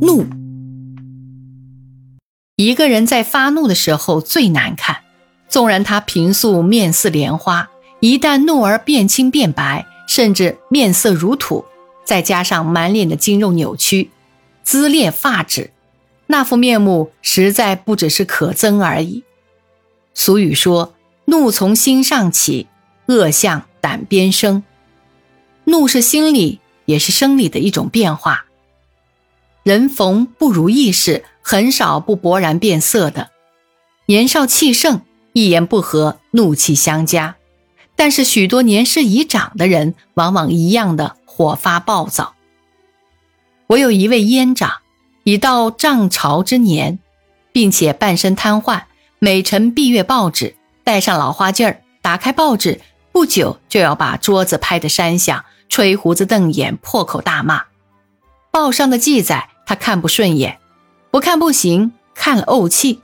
怒。一个人在发怒的时候最难看，纵然他平素面似莲花，一旦怒而变青变白，甚至面色如土，再加上满脸的筋肉扭曲、眦裂发指，那副面目实在不只是可憎而已。俗语说：“怒从心上起，恶向胆边生。”怒是心理也是生理的一种变化。人逢不如意事，很少不勃然变色的。年少气盛，一言不合怒气相加；但是许多年事已长的人，往往一样的火发暴躁。我有一位烟长，已到涨潮之年，并且半身瘫痪，每晨闭月报纸，戴上老花镜儿，打开报纸，不久就要把桌子拍得山响。吹胡子瞪眼，破口大骂。报上的记载他看不顺眼，不看不行，看了怄气。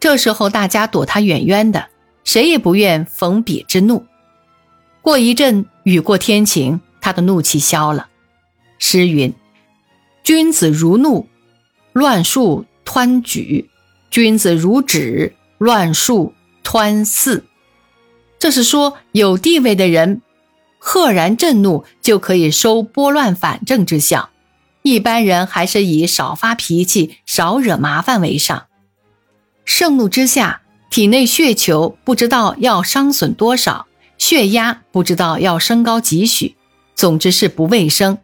这时候大家躲他远远的，谁也不愿逢彼之怒。过一阵雨过天晴，他的怒气消了。诗云：“君子如怒，乱树湍举；君子如止，乱树湍肆。”这是说有地位的人。赫然震怒就可以收拨乱反正之效，一般人还是以少发脾气、少惹麻烦为上。盛怒之下，体内血球不知道要伤损多少，血压不知道要升高几许，总之是不卫生。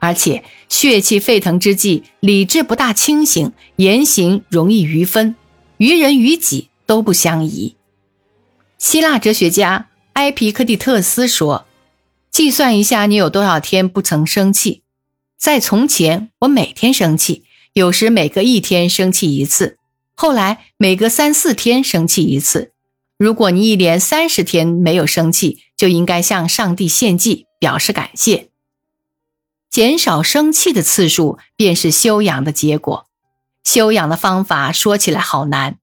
而且血气沸腾之际，理智不大清醒，言行容易逾分，于人于己都不相宜。希腊哲学家埃皮克蒂特斯说。计算一下，你有多少天不曾生气？在从前，我每天生气，有时每隔一天生气一次，后来每隔三四天生气一次。如果你一连三十天没有生气，就应该向上帝献祭，表示感谢。减少生气的次数，便是修养的结果。修养的方法说起来好难。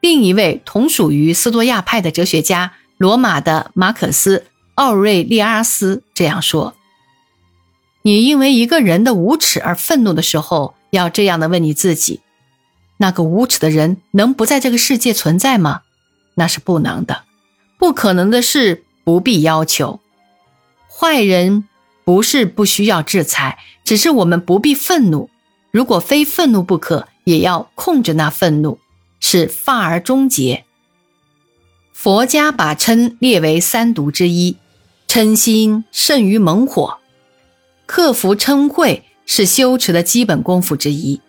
另一位同属于斯多亚派的哲学家，罗马的马可斯。奥瑞利阿斯这样说：“你因为一个人的无耻而愤怒的时候，要这样的问你自己：那个无耻的人能不在这个世界存在吗？那是不能的。不可能的事不必要求。坏人不是不需要制裁，只是我们不必愤怒。如果非愤怒不可，也要控制那愤怒，使发而终结。佛家把嗔列为三毒之一。”嗔心胜于猛火，克服嗔恚是修持的基本功夫之一。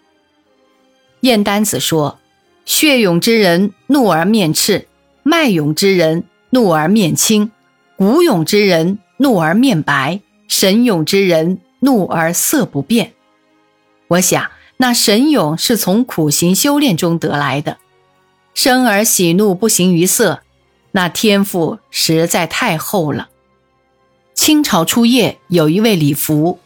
燕丹子说：“血勇之人怒而面赤，脉勇之人怒而面青，骨勇之人怒而面白，神勇之人怒而色不变。”我想，那神勇是从苦行修炼中得来的。生而喜怒不形于色，那天赋实在太厚了。清朝初叶有一位李福，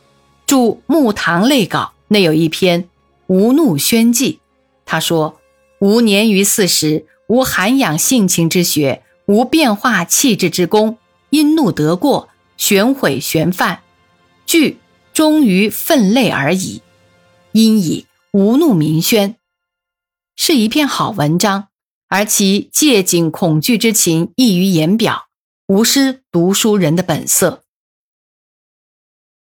著《木堂类稿》，内有一篇《无怒宣记》。他说：“吾年逾四十，无涵养性情之学，无变化气质之功，因怒得过，旋毁旋犯，惧终于愤泪而已。因以无怒名宣，是一篇好文章，而其借景恐惧之情溢于言表，无失读书人的本色。”